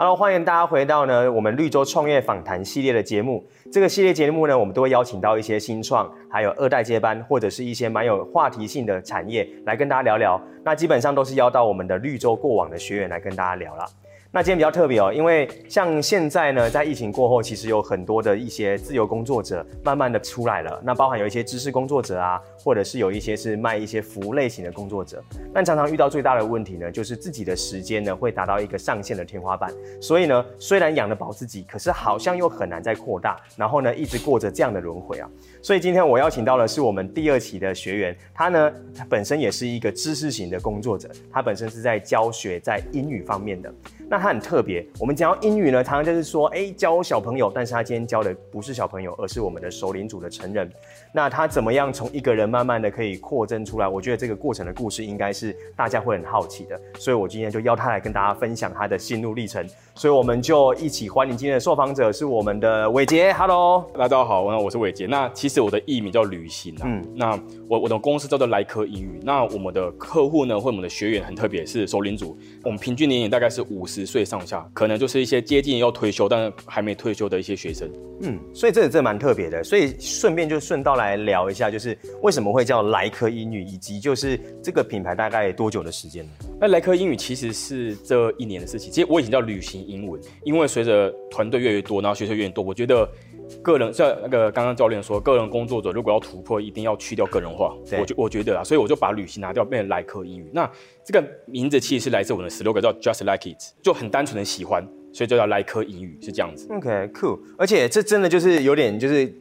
Hello，欢迎大家回到呢我们绿洲创业访谈系列的节目。这个系列节目呢，我们都会邀请到一些新创，还有二代接班，或者是一些蛮有话题性的产业来跟大家聊聊。那基本上都是邀到我们的绿洲过往的学员来跟大家聊了。那今天比较特别哦，因为像现在呢，在疫情过后，其实有很多的一些自由工作者慢慢的出来了。那包含有一些知识工作者啊，或者是有一些是卖一些服务类型的工作者。但常常遇到最大的问题呢，就是自己的时间呢会达到一个上限的天花板。所以呢，虽然养得饱自己，可是好像又很难再扩大。然后呢，一直过着这样的轮回啊。所以今天我邀请到的是我们第二期的学员，他呢他本身也是一个知识型的工作者，他本身是在教学在英语方面的。那他很特别，我们讲到英语呢，常常就是说，哎、欸，教小朋友，但是他今天教的不是小朋友，而是我们的首领组的成人。那他怎么样从一个人慢慢的可以扩增出来？我觉得这个过程的故事应该是大家会很好奇的，所以我今天就邀他来跟大家分享他的心路历程。所以我们就一起欢迎今天的受访者是我们的伟杰，Hello，大家好，我是伟杰。那其实我的艺名叫旅行啊，嗯，那我我的公司叫做莱科英语。那我们的客户呢，或我们的学员很特别，是首领组，我们平均年龄大概是五十岁上下，可能就是一些接近要退休但还没退休的一些学生。嗯，所以这个真的蛮特别的。所以顺便就顺道来聊一下，就是为什么会叫莱科英语，以及就是这个品牌大概多久的时间呢？那莱科英语其实是这一年的事情。其实我以前叫旅行英文，因为随着团队越来越多，然后学生越来越多，我觉得个人像那个刚刚教练说，个人工作者如果要突破，一定要去掉个人化。我觉我觉得啊，所以我就把旅行拿掉，变成来科英语。那这个名字其实是来自我们的 slogan，叫 Just Like It，就很单纯的喜欢，所以就叫来科英语是这样子。OK，cool。而且这真的就是有点就是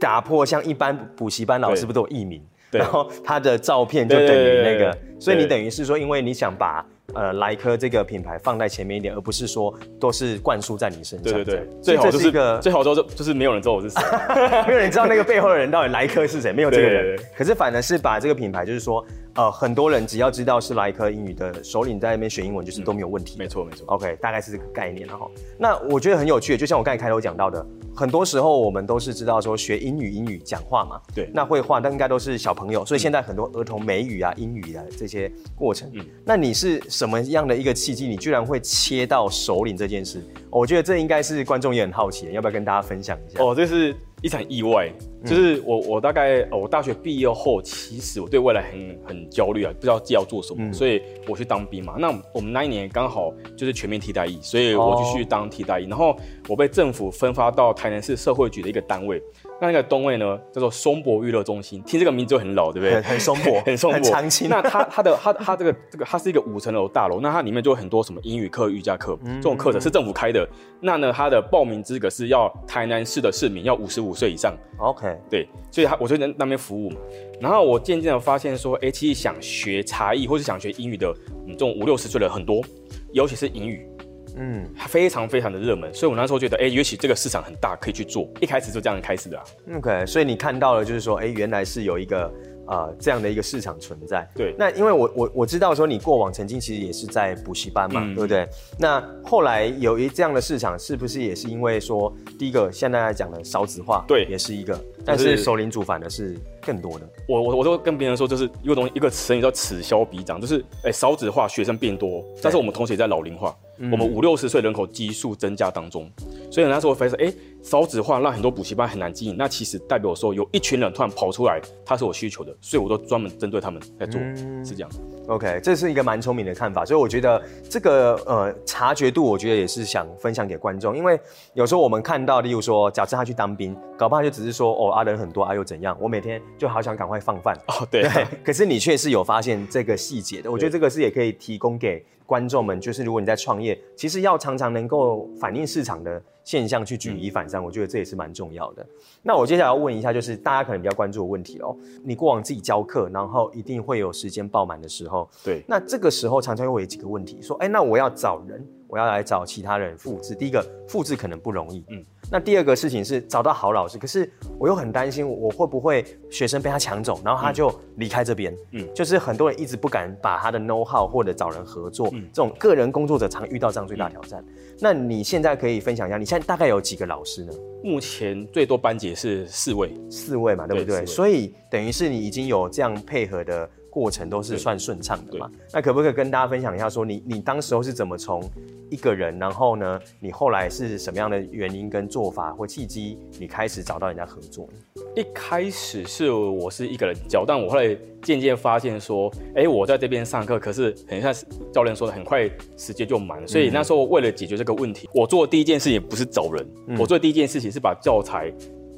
打破像一般补习班老师不都有艺名，然后他的照片就等于那个，所以你等于是说，因为你想把。呃，莱科这个品牌放在前面一点，而不是说都是灌输在你身上。对对对，最好就是一个最好就是就是没有人知道我是谁，没有人知道那个背后的人到底莱科是谁，没有这个人。可是反而是把这个品牌，就是说。呃，很多人只要知道是莱科英语的首领在那边学英文，就是都没有问题。没错、嗯，没错。OK，大概是这个概念了哈。那我觉得很有趣，就像我刚才开头讲到的，很多时候我们都是知道说学英语，英语讲话嘛。对。那会话，那应该都是小朋友，所以现在很多儿童美语啊、英语啊这些过程。嗯。那你是什么样的一个契机，你居然会切到首领这件事？我觉得这应该是观众也很好奇，要不要跟大家分享一下？哦，这是。一场意外，就是我我大概我大学毕业后，其实我对未来很很焦虑啊，不知道自己要做什么，嗯、所以我去当兵嘛。那我们那一年刚好就是全面替代役，所以我就去当替代役，哦、然后我被政府分发到台南市社会局的一个单位。那那个东位呢，叫做松柏娱乐中心，听这个名字就很老，对不对？很松柏，很松柏，很长青。那它它的它它这个这个它是一个五层楼大楼，那它里面就有很多什么英语课、瑜伽课、嗯、这种课程是政府开的。那呢，它的报名资格是要台南市的市民，要五十五岁以上。OK，对，所以他我就在那边服务。然后我渐渐的发现说，哎，其实想学茶艺或是想学英语的，嗯，这种五六十岁的很多，尤其是英语。嗯，非常非常的热门，所以我那时候觉得，哎、欸，也许这个市场很大，可以去做。一开始就这样开始的、啊。OK，所以你看到了，就是说，哎、欸，原来是有一个呃这样的一个市场存在。对。那因为我我我知道说你过往曾经其实也是在补习班嘛，嗯、对不对？那后来有一这样的市场，是不是也是因为说，第一个现在来讲的少子化，对，也是一个，但是熟龄组反而是更多的。我我我都跟别人说，就是一个东西，一个词语叫此消彼长，就是哎、欸、少子化，学生变多，但是我们同时也在老龄化。我们五六十岁人口基数增加当中，所以那时候我发现，哎，少子化让很多补习班很难经营。那其实代表说，有一群人突然跑出来，他是有需求的，所以我都专门针对他们在做，嗯、是这样。OK，这是一个蛮聪明的看法，所以我觉得这个呃察觉度，我觉得也是想分享给观众，因为有时候我们看到，例如说，假设他去当兵，搞不好就只是说，哦，啊人很多啊又怎样？我每天就好想赶快放饭哦，对，对，可是你却是有发现这个细节的，我觉得这个是也可以提供给。观众们，就是如果你在创业，其实要常常能够反映市场的现象去举一反三，嗯、我觉得这也是蛮重要的。那我接下来要问一下，就是大家可能比较关注的问题哦。你过往自己教课，然后一定会有时间爆满的时候，对。那这个时候常常会有几个问题，说，哎，那我要找人，我要来找其他人复制。第一个，复制可能不容易，嗯。那第二个事情是找到好老师，可是我又很担心我会不会学生被他抢走，然后他就离开这边。嗯，就是很多人一直不敢把他的 know how 或者找人合作，嗯，这种个人工作者常遇到这样最大挑战。嗯，那你现在可以分享一下，你现在大概有几个老师呢？目前最多班级是四位，四位嘛，对不对？对，所以等于是你已经有这样配合的过程都是算顺畅的嘛。那可不可以跟大家分享一下说，你你当时候是怎么从一个人，然后呢，你后来是什么样的原因跟做法或契机，你开始找到人家合作呢？一开始是我是一个人教，但我后来渐渐发现说，哎、欸，我在这边上课，可是很像教练说的，很快时间就满，所以那时候为了解决这个问题，我做的第一件事情不是找人，嗯、我做的第一件事情是把教材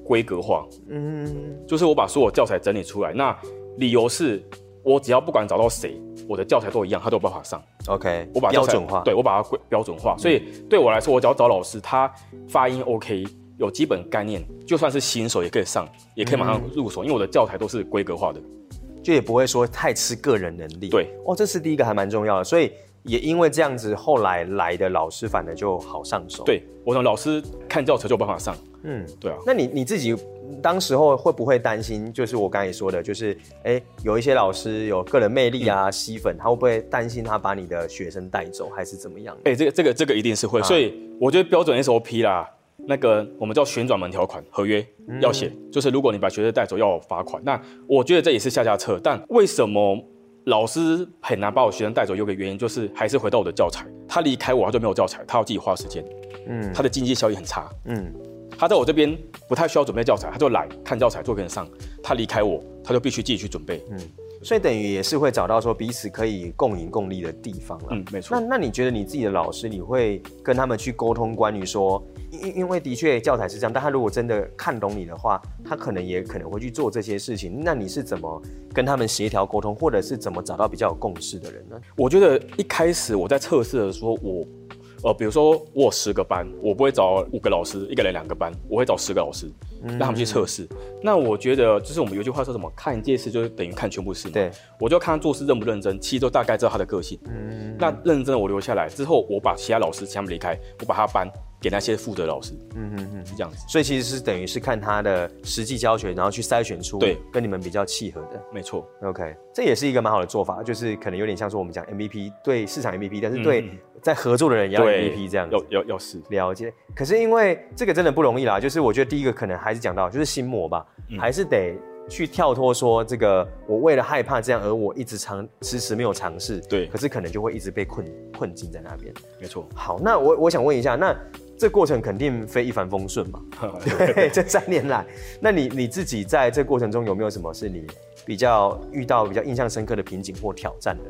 规格化，嗯，就是我把所有教材整理出来。那理由是我只要不管找到谁，我的教材都一样，他都有办法上。OK，我把标准化，对我把它规标准化，所以对我来说，我只要找老师，他发音 OK。有基本概念，就算是新手也可以上，也可以马上入手，嗯、因为我的教材都是规格化的，就也不会说太吃个人能力。对，哦，这是第一个还蛮重要的，所以也因为这样子，后来来的老师反而就好上手。对，我想老师看教材就有办法上。嗯，对啊。那你你自己当时候会不会担心？就是我刚才说的，就是哎、欸，有一些老师有个人魅力啊，嗯、吸粉，他会不会担心他把你的学生带走，还是怎么样？哎、欸，这个这个这个一定是会，啊、所以我觉得标准 SOP 啦。那个我们叫旋转门条款合约要写，嗯、就是如果你把学生带走要罚款。那我觉得这也是下下策。但为什么老师很难把我学生带走？有个原因就是还是回到我的教材，他离开我他就没有教材，他要自己花时间。嗯，他的经济效益很差。嗯，他在我这边不太需要准备教材，他就来看教材做给你上。他离开我，他就必须自己去准备。嗯。所以等于也是会找到说彼此可以共赢共利的地方了。嗯，没错。那那你觉得你自己的老师，你会跟他们去沟通关于说，因因为的确教材是这样，但他如果真的看懂你的话，他可能也可能会去做这些事情。那你是怎么跟他们协调沟通，或者是怎么找到比较有共识的人呢？我觉得一开始我在测试的时候，我。呃，比如说我有十个班，我不会找五个老师，一个人两个班，我会找十个老师，让他们去测试。嗯、那我觉得就是我们有句话说什么，看一件事就等于看全部事嘛。对，我就看他做事认不认真，其实都大概知道他的个性。嗯，那认真的我留下来之后，我把其他老师请他们离开，我把他班给那些负责老师。嗯嗯嗯，是这样子。所以其实是等于是看他的实际教学，然后去筛选出对跟你们比较契合的。没错。OK，这也是一个蛮好的做法，就是可能有点像说我们讲 MVP 对市场 MVP，但是对、嗯。在合作的人也要 MVP 这样子，要要要是了解。可是因为这个真的不容易啦，就是我觉得第一个可能还是讲到就是心魔吧，嗯、还是得去跳脱说这个我为了害怕这样而我一直尝迟迟没有尝试，对，可是可能就会一直被困困境在那边。没错。好，那我我想问一下，那这过程肯定非一帆风顺嘛？对，这三年来，那你你自己在这过程中有没有什么是你比较遇到比较印象深刻的瓶颈或挑战的？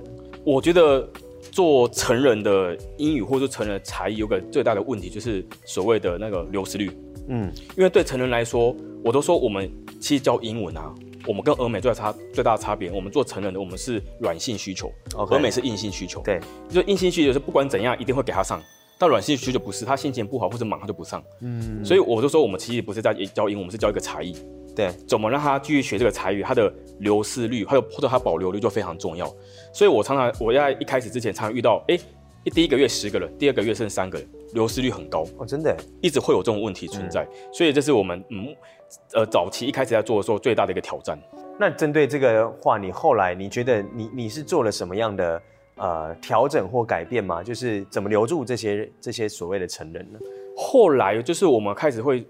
我觉得。做成人的英语或者成人的才艺，有个最大的问题就是所谓的那个流失率。嗯，因为对成人来说，我都说我们其实教英文啊，我们跟俄美最大差最大的差别，我们做成人的我们是软性需求，俄.美是硬性需求。对，就硬性需求是不管怎样一定会给他上，但软性需求不是，他心情不好或者忙他就不上。嗯，所以我就说我们其实不是在教英文，我们是教一个才艺。对，怎么让他继续学这个才艺，他的流失率还有或者他保留率就非常重要。所以我常常我在一开始之前常常遇到，哎，一第一个月十个人，第二个月剩三个人，流失率很高哦，真的，一直会有这种问题存在。嗯、所以这是我们嗯呃早期一开始在做的时候最大的一个挑战。那针对这个话，你后来你觉得你你是做了什么样的呃调整或改变吗？就是怎么留住这些这些所谓的成人呢？后来就是我们开始会。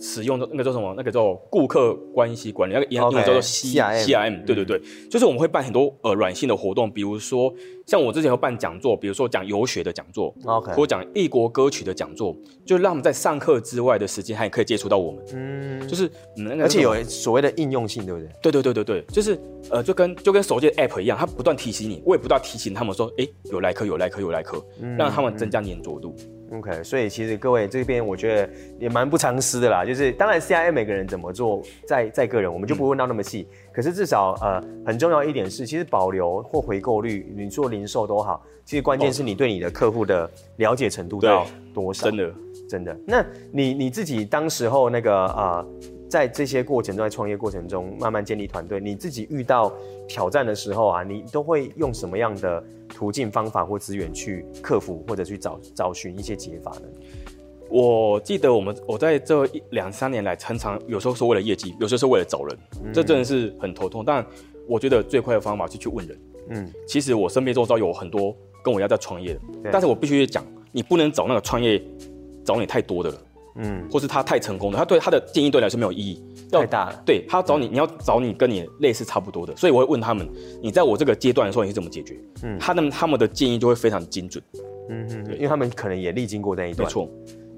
使用的那个叫什么？那个叫顾客关系管理，那个英文叫做 C C R M。对对对，就是我们会办很多呃软性的活动，比如说像我之前有办讲座，比如说讲游学的讲座，OK，或讲异国歌曲的讲座，就让他们在上课之外的时间还可以接触到我们。嗯，就是嗯，而且有所谓的应用性，对不对？对对对对对，就是呃，就跟就跟手机的 App 一样，它不断提醒你，我也不断提醒他们说，哎，有来客，有来客，有来客，让他们增加粘着度。OK，所以其实各位这边我觉得也蛮不藏私的啦，就是当然 CIM 每个人怎么做在在个人，我们就不会问到那么细。嗯、可是至少呃很重要一点是，其实保留或回购率，你做零售都好，其实关键是你对你的客户的了解程度到多少。真的真的。那你你自己当时候那个呃在这些过程中，在创业过程中慢慢建立团队，你自己遇到挑战的时候啊，你都会用什么样的？途径、方法或资源去克服，或者去找找寻一些解法呢？我记得我们我在这一两三年来，常常有时候是为了业绩，有时候是为了找人，嗯、这真的是很头痛。但我觉得最快的方法是去问人。嗯，其实我身边周遭有很多跟我一样在创业的，但是我必须讲，你不能找那个创业找你太多的了。嗯，或是他太成功了，他对他的建议对你来说没有意义，太大了。对，他要找你，你要找你跟你类似差不多的，所以我会问他们，你在我这个阶段的时候你是怎么解决？嗯，他们他们的建议就会非常精准。嗯嗯，对，因为他们可能也历经过那一段。没错。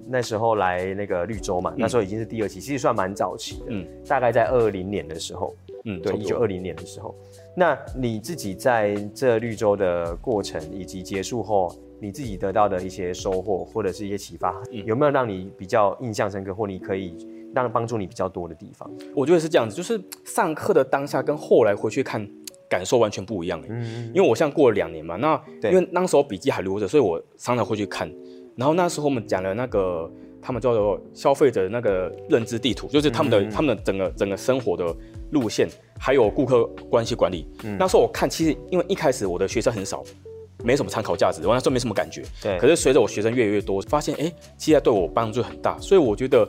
那时候来那个绿洲嘛，那时候已经是第二期，其实算蛮早期的。嗯，大概在二零年的时候。嗯，对，一九二零年的时候。那你自己在这绿洲的过程以及结束后，你自己得到的一些收获或者是一些启发，嗯、有没有让你比较印象深刻，或你可以让帮助你比较多的地方？我觉得是这样子，就是上课的当下跟后来回去看感受完全不一样。嗯，因为我现在过了两年嘛，那因为那时候笔记还留着，所以我常常会去看。然后那时候我们讲了那个他们叫做消费者那个认知地图，就是他们的、嗯、他们的整个整个生活的路线，还有顾客关系管理。嗯、那时候我看，其实因为一开始我的学生很少。没什么参考价值，我那时候没什么感觉。对。可是随着我学生越来越多，发现哎，现在对我帮助很大，所以我觉得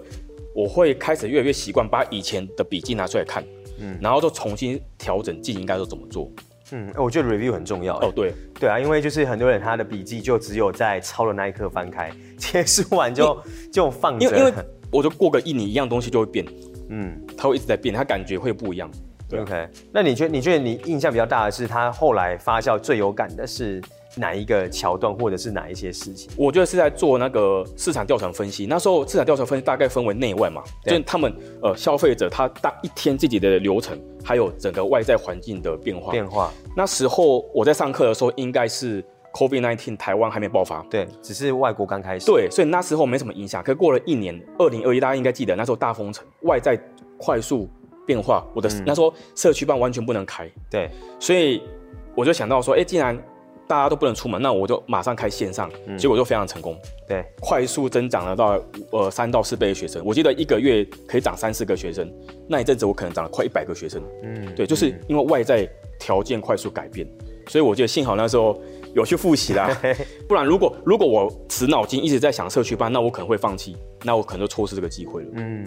我会开始越来越习惯把以前的笔记拿出来看，嗯，然后就重新调整自己应该都怎么做。嗯，我觉得 review 很重要。哦，对，对啊，因为就是很多人他的笔记就只有在抄的那一刻翻开，结束完就就放着。因为因为我就过个一年，一样东西就会变，嗯，它会一直在变，它感觉会不一样。对。OK，那你觉得你觉得你印象比较大的是他后来发酵最有感的是？哪一个桥段，或者是哪一些事情？我觉得是在做那个市场调查分析。那时候市场调查分析大概分为内外嘛，就是他们呃消费者他大一天自己的流程，还有整个外在环境的变化。变化。那时候我在上课的时候，应该是 COVID-19 台湾还没爆发，对，只是外国刚开始。对，所以那时候没什么影响。可是过了一年，二零二一，大家应该记得那时候大封城，外在快速变化，我的、嗯、那时候社区办完全不能开。对，所以我就想到说，哎、欸，既然大家都不能出门，那我就马上开线上，嗯、结果就非常成功。对，快速增长了到呃三到四倍的学生。我记得一个月可以涨三四个学生，那一阵子我可能涨了快一百个学生。嗯，对，就是因为外在条件快速改变，嗯、所以我觉得幸好那时候有去复习啦，不然如果如果我死脑筋一直在想社区班，那我可能会放弃，那我可能就错失这个机会了。嗯，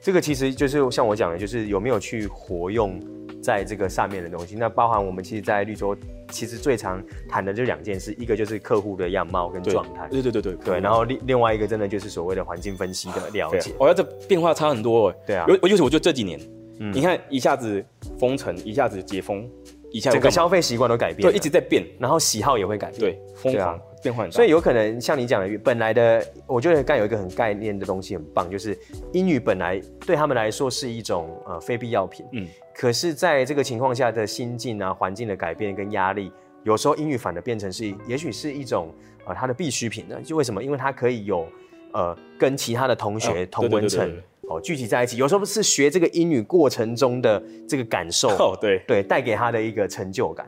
这个其实就是像我讲的，就是有没有去活用在这个上面的东西。那包含我们其实，在绿洲。其实最常谈的就两件事，一个就是客户的样貌跟状态，对对对对对，然后另另外一个真的就是所谓的环境分析的了解。我要这变化差很多，对啊，尤尤其是我觉得这几年，嗯，你看一下子封城，一下子解封，一下子整个消费习惯都改变，对，一直在变，然后喜好也会改变，对，疯狂变化很大。所以有可能像你讲的，本来的，我觉得刚有一个很概念的东西很棒，就是英语本来对他们来说是一种呃非必要品，嗯，可是在这个情况下的心境啊、环境的改变跟压力。有时候英语反而变成是，也许是一种呃它的必需品呢？就为什么？因为它可以有呃跟其他的同学同文层哦聚集在一起。有时候是学这个英语过程中的这个感受哦，对对，带给他的一个成就感。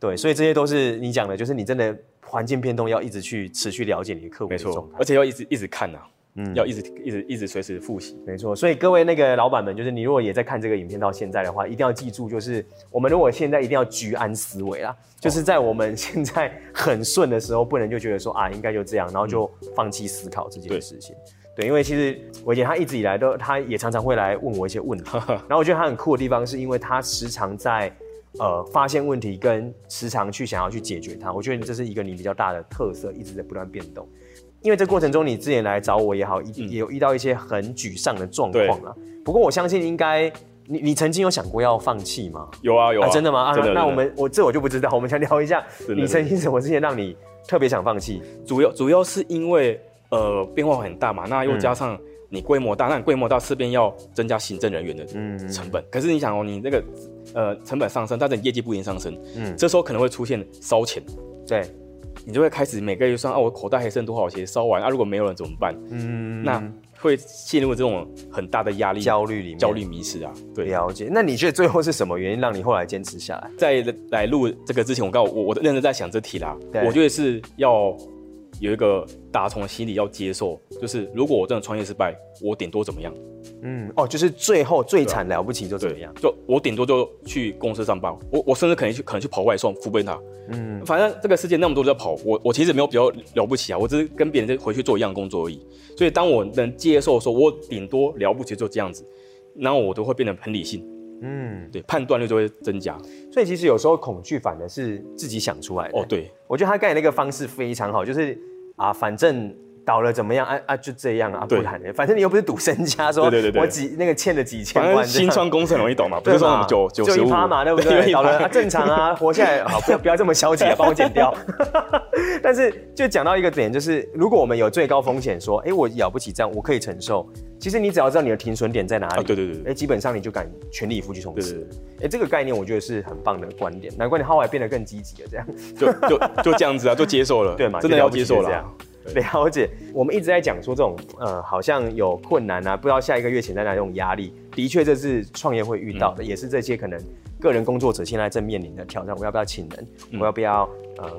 对，所以这些都是你讲的，就是你真的环境变动要一直去持续了解你的客户的状态，而且要一直一直看呐、啊。嗯，要一直一直一直随时复习，没错。所以各位那个老板们，就是你如果也在看这个影片到现在的话，一定要记住，就是我们如果现在一定要居安思危啦，就是在我们现在很顺的时候，不能就觉得说啊应该就这样，然后就放弃思考这件事情。对，因为其实伟杰他一直以来都，他也常常会来问我一些问题，然后我觉得他很酷的地方，是因为他时常在呃发现问题，跟时常去想要去解决它。我觉得这是一个你比较大的特色，一直在不断变动。因为这过程中，你之前来找我也好，也有遇到一些很沮丧的状况啊。不过我相信，应该你你曾经有想过要放弃吗？有啊有啊，真的吗？啊，那我们我这我就不知道。我们先聊一下，你曾经什么事情让你特别想放弃？主要主要是因为呃变化很大嘛，那又加上你规模大，那你规模大势必要增加行政人员的成本。可是你想哦，你那个呃成本上升，但是你业绩不一定上升，嗯，这时候可能会出现烧钱，对。你就会开始每个月算啊，我口袋还剩多少钱烧完啊？如果没有人怎么办？嗯，那会陷入这种很大的压力、焦虑里面、焦虑迷失啊。对，了解。那你觉得最后是什么原因让你后来坚持下来？在来录这个之前，我告诉我，我认真在想这题啦。我觉得是要有一个打从心里要接受，就是如果我真的创业失败，我顶多怎么样？嗯哦，就是最后最惨了不起就怎么样？就我顶多就去公司上班，我我甚至可能去可能去跑外送，付贝塔。嗯，反正这个世界那么多人在跑，我我其实没有比较了不起啊，我只是跟别人在回去做一样工作而已。所以当我能接受说，我顶多了不起就这样子，然后我都会变得很理性。嗯，对，判断力就会增加。所以其实有时候恐惧反而是自己想出来的。哦，对，我觉得他刚才那个方式非常好，就是啊，反正。倒了怎么样？啊啊，就这样啊，对不然呢？反正你又不是赌身家，说对对对对我几那个欠了几千万，新创公司很容易倒嘛，不是说什么九九就十趴嘛，对不对？倒了啊，正常啊，活下来好，不要不要这么消极啊，帮我剪掉。但是就讲到一个点，就是如果我们有最高风险，说，哎，我了不起这样，我可以承受。其实你只要知道你的停损点在哪里，啊，对对对，哎，基本上你就敢全力以赴去冲刺。哎，这个概念我觉得是很棒的观点，难怪你后来变得更积极了，这样就就就这样子啊，就接受了，对嘛？真的要接受了。了解，我们一直在讲说这种呃，好像有困难啊，不知道下一个月潜在哪这种压力，的确这是创业会遇到的，嗯、也是这些可能个人工作者现在正面临的挑战。我要不要请人？嗯、我要不要呃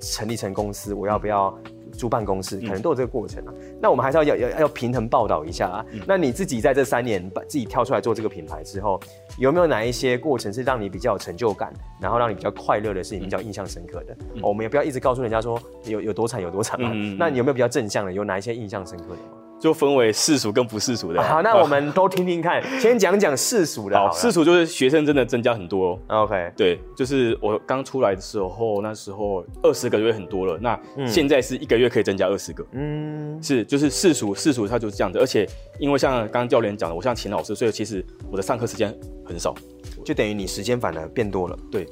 成立成公司？我要不要？租办公室可能都有这个过程啊，嗯、那我们还是要要要平衡报道一下啊。嗯、那你自己在这三年把自己跳出来做这个品牌之后，有没有哪一些过程是让你比较有成就感，然后让你比较快乐的事情，比较印象深刻的？嗯哦、我们也不要一直告诉人家说有有多惨有多惨啊。嗯、那你有没有比较正向的？有哪一些印象深刻的吗？就分为世俗跟不世俗的。好，那我们都听听看。先讲讲世俗的好。好，世俗就是学生真的增加很多。OK，对，就是我刚出来的时候，那时候二十个月很多了。那现在是一个月可以增加二十个。嗯，是，就是世俗，世俗它就是这样子。而且因为像刚刚教练讲的，我像秦老师，所以其实我的上课时间很少，就等于你时间反而变多了。对。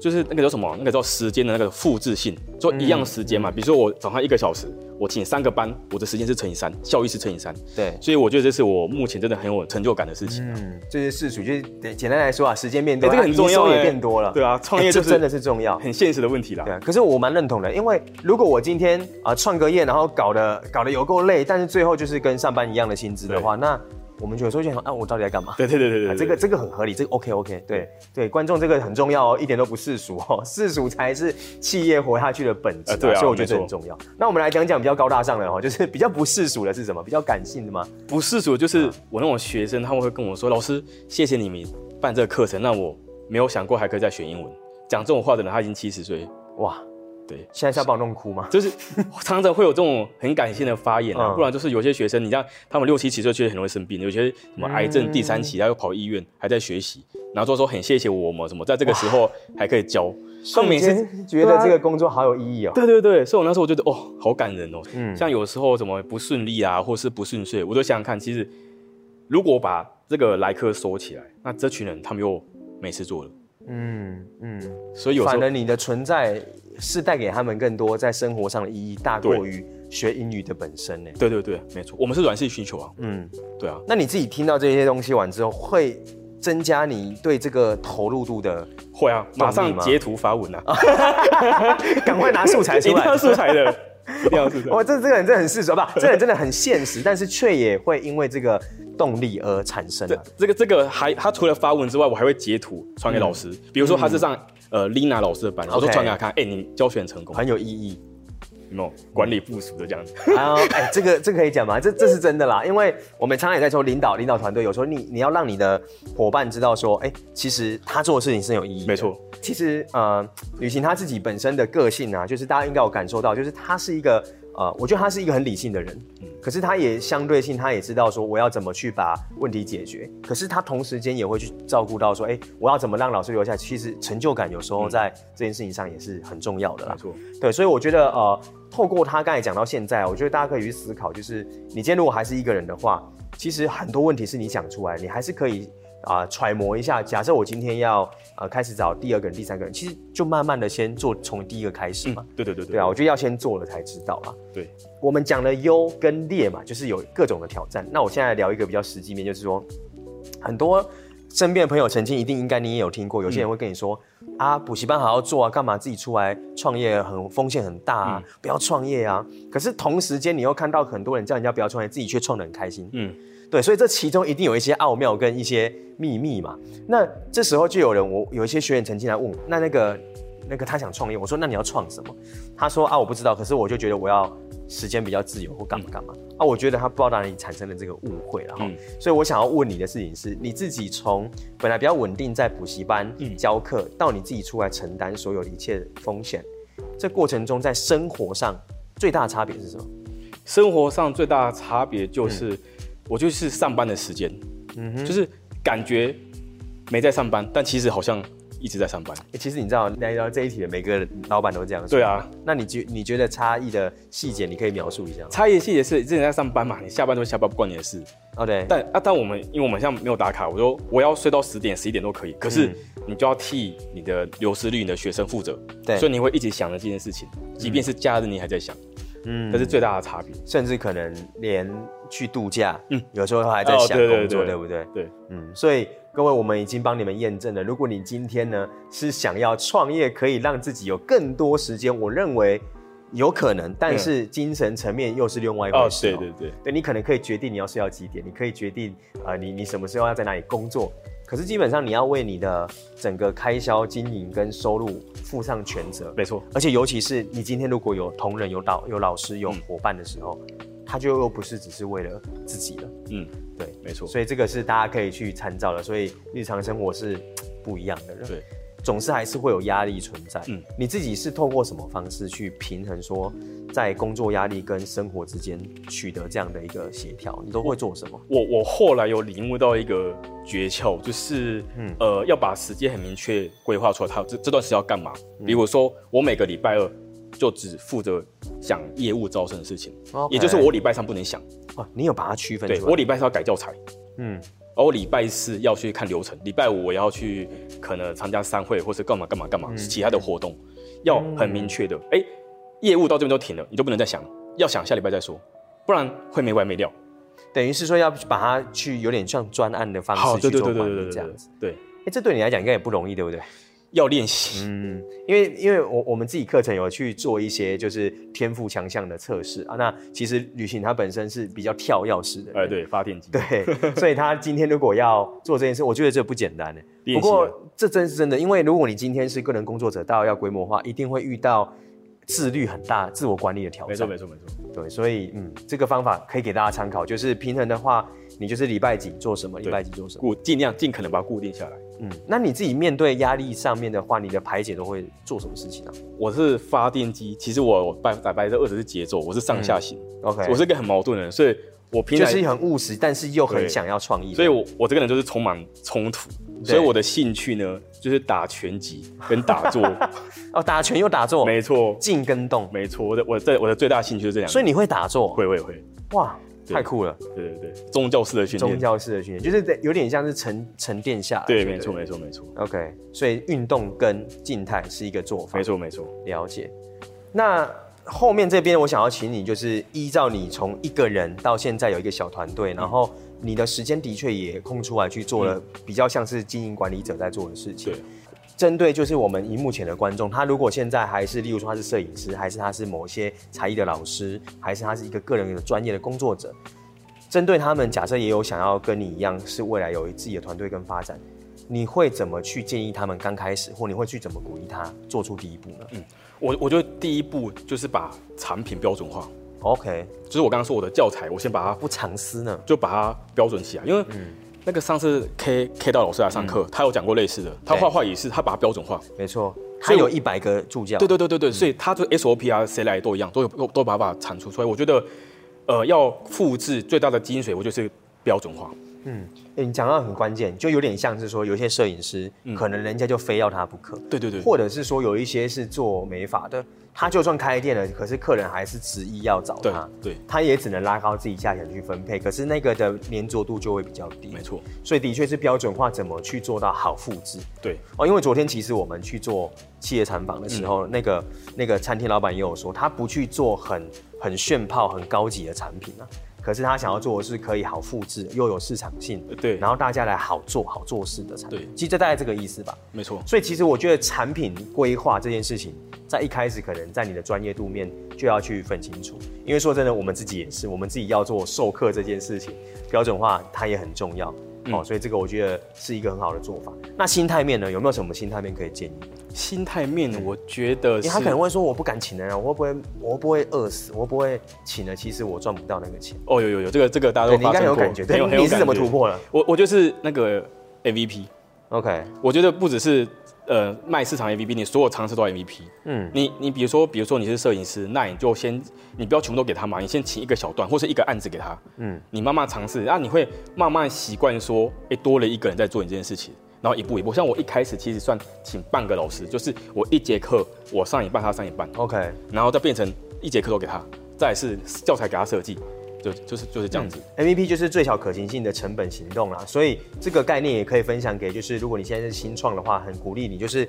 就是那个叫什么？那个叫时间的那个复制性，就一样时间嘛。嗯、比如说我早上一个小时，我请三个班，我的时间是乘以三，效益是乘以三。对，所以我觉得这是我目前真的很有成就感的事情。嗯，这是事情，就是简单来说啊，时间变多，这个很重要，也变多了。对啊，创业这真的是重要，很现实的问题啦。对，可是我蛮认同的，因为如果我今天啊创个业，然后搞得搞得有够累，但是最后就是跟上班一样的薪资的话，那。我们就有时候就想，啊，我到底在干嘛？对对对对对，啊，这个这个很合理，这个 OK OK，对对，观众这个很重要哦，一点都不世俗哦，世俗才是企业活下去的本质，对啊，所以我觉得这很重要。那我们来讲讲比较高大上的哦，就是比较不世俗的是什么？比较感性的吗？不世俗就是我那种学生，他们会跟我说，老师，谢谢你们办这个课程，让我没有想过还可以再学英文。讲这种话的人，他已经七十岁，哇。对，现在是要把我弄哭吗？就是常常会有这种很感性的发言啊，嗯、不然就是有些学生，你像他们六七十岁，确实很容易生病，有些什么癌症第三期，他又跑医院，还在学习，然后就说很谢谢我们什么，在这个时候还可以教，他们每次觉得这个工作好有意义哦。对对对，所以我那时候我觉得哦，好感人哦。嗯，像有时候什么不顺利啊，或是不顺遂，我就想想看，其实如果我把这个来客收起来，那这群人他们又没事做了。嗯嗯，所以有时候反而你的存在是带给他们更多在生活上的意义，大过于学英语的本身呢。对对对，没错，我们是软性需求啊。嗯，对啊。那你自己听到这些东西完之后，会增加你对这个投入度的？会啊，马上截图发文啊，赶快拿素材出来，一定要素材的，一定要素材。哇，这这个人真的很世俗，不，这个人真的很现实，但是却也会因为这个。动力而产生的这个这个还他除了发文之外，我还会截图传给老师。比如说他是上呃 Lina 老师的班，我说传给他看，哎，你教学很成功，很有意义，有没有管理部署的这样子？哎，这个这个可以讲吗？这这是真的啦，因为我们常常也在说领导领导团队，有时候你你要让你的伙伴知道说，哎，其实他做的事情是有意义的。没错，其实呃，旅行他自己本身的个性啊，就是大家应该有感受到，就是他是一个。呃，我觉得他是一个很理性的人，嗯，可是他也相对性，他也知道说我要怎么去把问题解决，可是他同时间也会去照顾到说，哎，我要怎么让老师留下？其实成就感有时候在这件事情上也是很重要的啦，没错，对，所以我觉得呃，透过他刚才讲到现在，我觉得大家可以去思考，就是你今天如果还是一个人的话，其实很多问题是你讲出来，你还是可以。啊、呃，揣摩一下。假设我今天要呃开始找第二个人、第三个人，其实就慢慢的先做，从第一个开始嘛。嗯、对对对对。对啊，我觉得要先做了才知道啊。对，我们讲了优跟劣嘛，就是有各种的挑战。那我现在聊一个比较实际面，就是说，很多身边的朋友曾经一定应该你也有听过，有些人会跟你说、嗯、啊，补习班好好做啊，干嘛自己出来创业很风险很大啊，嗯、不要创业啊。可是同时间你又看到很多人叫人家不要创业，自己却创得很开心。嗯。对，所以这其中一定有一些奥妙跟一些秘密嘛。那这时候就有人，我有一些学员曾经来问我，那那个那个他想创业，我说那你要创什么？他说啊，我不知道，可是我就觉得我要时间比较自由或干嘛干嘛。嗯、啊，我觉得他不知道哪里产生了这个误会然后。嗯、所以我想要问你的事情是，你自己从本来比较稳定在补习班教课，嗯、到你自己出来承担所有的一切风险，这过程中在生活上最大的差别是什么？生活上最大的差别就是。嗯我就是上班的时间，嗯哼，就是感觉没在上班，但其实好像一直在上班。欸、其实你知道，来到这一题的每个老板都这样说。对啊，那你觉你觉得差异的细节，你可以描述一下吗？差异的细节是，之前在上班嘛，你下班就下班，不关你的事。哦，对。但啊，但我们因为我们现在没有打卡，我说我要睡到十点、十一点都可以，可是你就要替你的流失率、你的学生负责。对。所以你会一直想着这件事情，即便是假日你还在想。嗯。这是最大的差别。甚至可能连去度假，嗯，有时候还在想工作，对不对？对。嗯，所以。各位，我们已经帮你们验证了。如果你今天呢是想要创业，可以让自己有更多时间，我认为有可能，但是精神层面又是另外一回事。哦，对对对，对你可能可以决定你要睡到几点，你可以决定啊、呃，你你什么时候要在哪里工作。可是基本上你要为你的整个开销、经营跟收入负上全责。没错，而且尤其是你今天如果有同仁、有导、有老师、有伙伴的时候。嗯他就又不是只是为了自己了，嗯，对，没错，所以这个是大家可以去参照的。所以日常生活是 不一样的人，对，总是还是会有压力存在。嗯，你自己是透过什么方式去平衡说，在工作压力跟生活之间取得这样的一个协调？你都会做什么？我我后来有领悟到一个诀窍，就是，嗯，呃，要把时间很明确规划出来，他这这段时间要干嘛？比如说，我每个礼拜二。就只负责想业务招生的事情，Okay. 也就是我礼拜三不能想。哦，你有把它区分出来？对，我礼拜三要改教材，嗯，而我礼拜四要去看流程，礼拜五我要去可能参加商会或是干嘛干嘛干嘛、嗯、其他的活动，要很明确的。哎、嗯欸，业务到这边都停了，你就不能再想，要想下礼拜再说，不然会没完没了。等于是说要把它去有点像专案的方式去做管理这样子。对，哎、欸，这对你来讲应该也不容易，对不对？要练习，嗯，因为因为我我们自己课程有去做一些就是天赋强项的测试啊，那其实旅行它本身是比较跳钥匙的，哎，对，发电机，对，所以他今天如果要做这件事，我觉得这不简单的。不过这真是真的，因为如果你今天是个人工作者，到要规模化，一定会遇到自律很大、自我管理的挑战。没错，没错，没错。对，所以嗯，这个方法可以给大家参考，就是平衡的话，你就是礼拜几做什么，礼拜几做什么，固尽量尽可能把它固定下来。嗯，那你自己面对压力上面的话，你的排解都会做什么事情呢？我是发电机，其实我百百分之二十是节奏，我是上下行。嗯、OK，我是一个很矛盾的人，所以我平时就是很务实，但是又很想要创意。所以我我这个人就是充满 冲突，所以我的兴趣呢就是打拳击跟打坐。哦，打拳又打坐，没错，静跟动，没错。我的我的我的最大兴趣就是这样。所以你会打坐？会会会。哇。太酷了，对对对，宗教式的训练，宗教式的训练，就是有点像是沉沉淀下来。对，没错没错没错。OK，所以运动跟静态是一个做法。没错没错，了解。那后面这边我想要请你，就是依照你从一个人到现在有一个小团队，然后你的时间的确也空出来去做了比较像是经营管理者在做的事情。对。针对就是我们荧幕前的观众，他如果现在还是，例如说他是摄影师，还是他是某些才艺的老师，还是他是一个个人的专业的工作者，针对他们，假设也有想要跟你一样是未来有自己的团队跟发展，你会怎么去建议他们刚开始，或你会去怎么鼓励他做出第一步呢？嗯，我我觉得第一步就是把产品标准化。OK，就是我刚刚说我的教材，我先把它不藏私呢，就把它标准起来，因为嗯。那个上次 K K 到老师来上课，嗯、他有讲过类似的，他画画也是，他把它标准化，没错，他有一百个助教，对对对对对，嗯、所以他就 SOP 啊，谁来都一样，都有都都把它产出出来。我觉得，呃，要复制最大的精髓，我觉得是标准化。嗯，欸、你讲到很关键，就有点像是说，有些摄影师，嗯、可能人家就非要他不可，对对对，或者是说有一些是做美发的。他就算开店了，可是客人还是执意要找他，对，对他也只能拉高自己价钱去分配，可是那个的粘着度就会比较低，没错，所以的确是标准化，怎么去做到好复制？对，哦，因为昨天其实我们去做企业参访的时候，嗯、那个那个餐厅老板也有说，他不去做很很炫炮、很高级的产品啊。可是他想要做的是可以好复制又有市场性，对，然后大家来好做好做事的产品。对，其实这大概这个意思吧。没错。所以其实我觉得产品规划这件事情，在一开始可能在你的专业度面就要去分清楚，因为说真的，我们自己也是，我们自己要做授课这件事情，标准化它也很重要。嗯、哦，所以这个我觉得是一个很好的做法。那心态面呢，有没有什么心态面可以建议？心态面，我觉得，因为他可能会说，我不敢请人啊，我会不会，我会不会饿死？我会不会请了，其实我赚不到那个钱。哦，有有有，这个这个大家都应该有感觉，对，你是怎么突破了？我我就是那个 MVP，OK，我觉得不只是。呃，卖市场 MVP，你所有尝试都要 MVP。嗯，你你比如说，比如说你是摄影师，那你就先，你不要全部都给他嘛，你先请一个小段或是一个案子给他。嗯，你慢慢尝试，然后你会慢慢习惯说，哎、欸，多了一个人在做你这件事情，然后一步一步。像我一开始其实算请半个老师，就是我一节课我上一半，他上一半，OK，然后再变成一节课都给他，再是教材给他设计，就就是就是这样子。嗯，MVP 就是最小可行性的成本行动啦，所以这个概念也可以分享给，就是如果你现在是新创的话，很鼓励你，就是。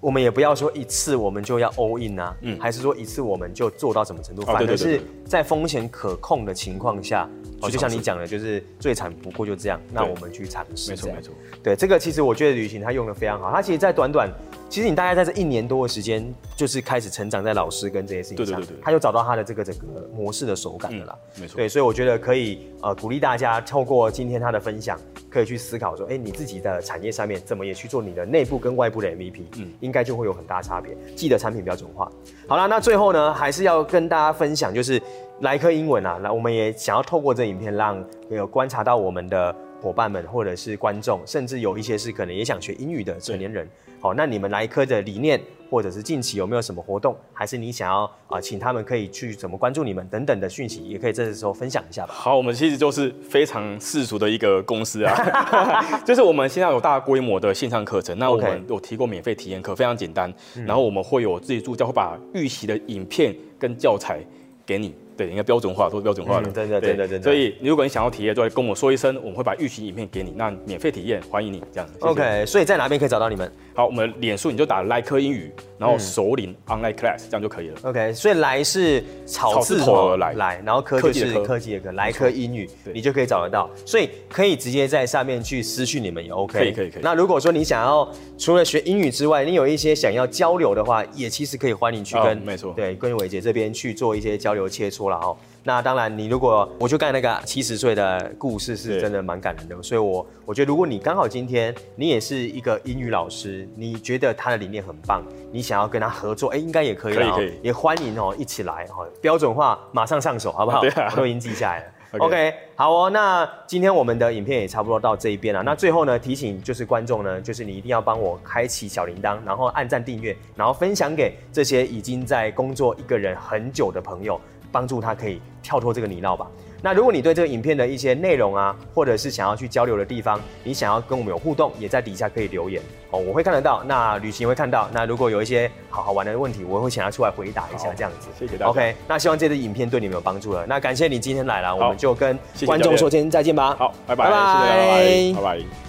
我们也不要说一次我们就要 all in 啊，嗯，还是说一次我们就做到什么程度？反而是在风险可控的情况下，就像你讲的，就是最惨不过就这样，那我们去尝试。没错没错，对这个其实我觉得旅行它用的非常好，它其实，在短短，其实你大概在这一年多的时间，就是开始成长在老师跟这些事情上，对对对，他就找到他的这个整个模式的手感了啦。没错，对，所以我觉得可以呃鼓励大家透过今天他的分享。可以去思考说，哎、欸，你自己的产业上面怎么也去做你的内部跟外部的 MVP，嗯，应该就会有很大差别。记得产品标准化。好了，那最后呢，还是要跟大家分享，就是来科英文啊，那我们也想要透过这影片，让有观察到我们的伙伴们，或者是观众，甚至有一些是可能也想学英语的成年人。好，那你们来科的理念，或者是近期有没有什么活动，还是你想要啊、呃，请他们可以去怎么关注你们等等的讯息，也可以这时候分享一下吧。好，我们其实就是非常世俗的一个公司啊，就是我们现在有大规模的线上课程，那我们有提供免费体验课，非常简单，然后我们会有自己助教会把预习的影片跟教材给你。对，应该标准化，都是标准化的。真的，真的，真的。所以，如果你想要体验，就会跟我说一声，我们会把预习影片给你，那免费体验，欢迎你这样子。OK，所以在哪边可以找到你们？好，我们脸书你就打莱科英语，然后首领 Online Class，这样就可以了。OK，所以来是草字头而来，来，然后科就是科技的科，来科英语，你就可以找得到。所以可以直接在上面去私讯你们也 OK。可以，可以，可以。那如果说你想要除了学英语之外，你有一些想要交流的话，也其实可以欢迎去跟，没错，对，跟伟杰这边去做一些交流切磋那当然，你如果我就刚才那个七十岁的故事是真的蛮感人的，所以我我觉得如果你刚好今天你也是一个英语老师，你觉得他的理念很棒，你想要跟他合作，哎，应该也可以了，可以，也欢迎哦，一起来哈，标准化马上上手，好不好？对啊，都已经记下来了。OK，好哦，那今天我们的影片也差不多到这一边了。那最后呢，提醒就是观众呢，就是你一定要帮我开启小铃铛，然后按赞订阅，然后分享给这些已经在工作一个人很久的朋友。帮助他可以跳脱这个泥淖吧。那如果你对这个影片的一些内容啊，或者是想要去交流的地方，你想要跟我们有互动，也在底下可以留言哦，我会看得到。那旅行也会看到。那如果有一些好好玩的问题，我会请他出来回答一下，这样子。谢谢大家。OK，那希望这支影片对你们有帮助了。那感谢你今天来了，我们就跟观众说今天再见吧。好，拜拜，拜拜，拜拜。拜拜。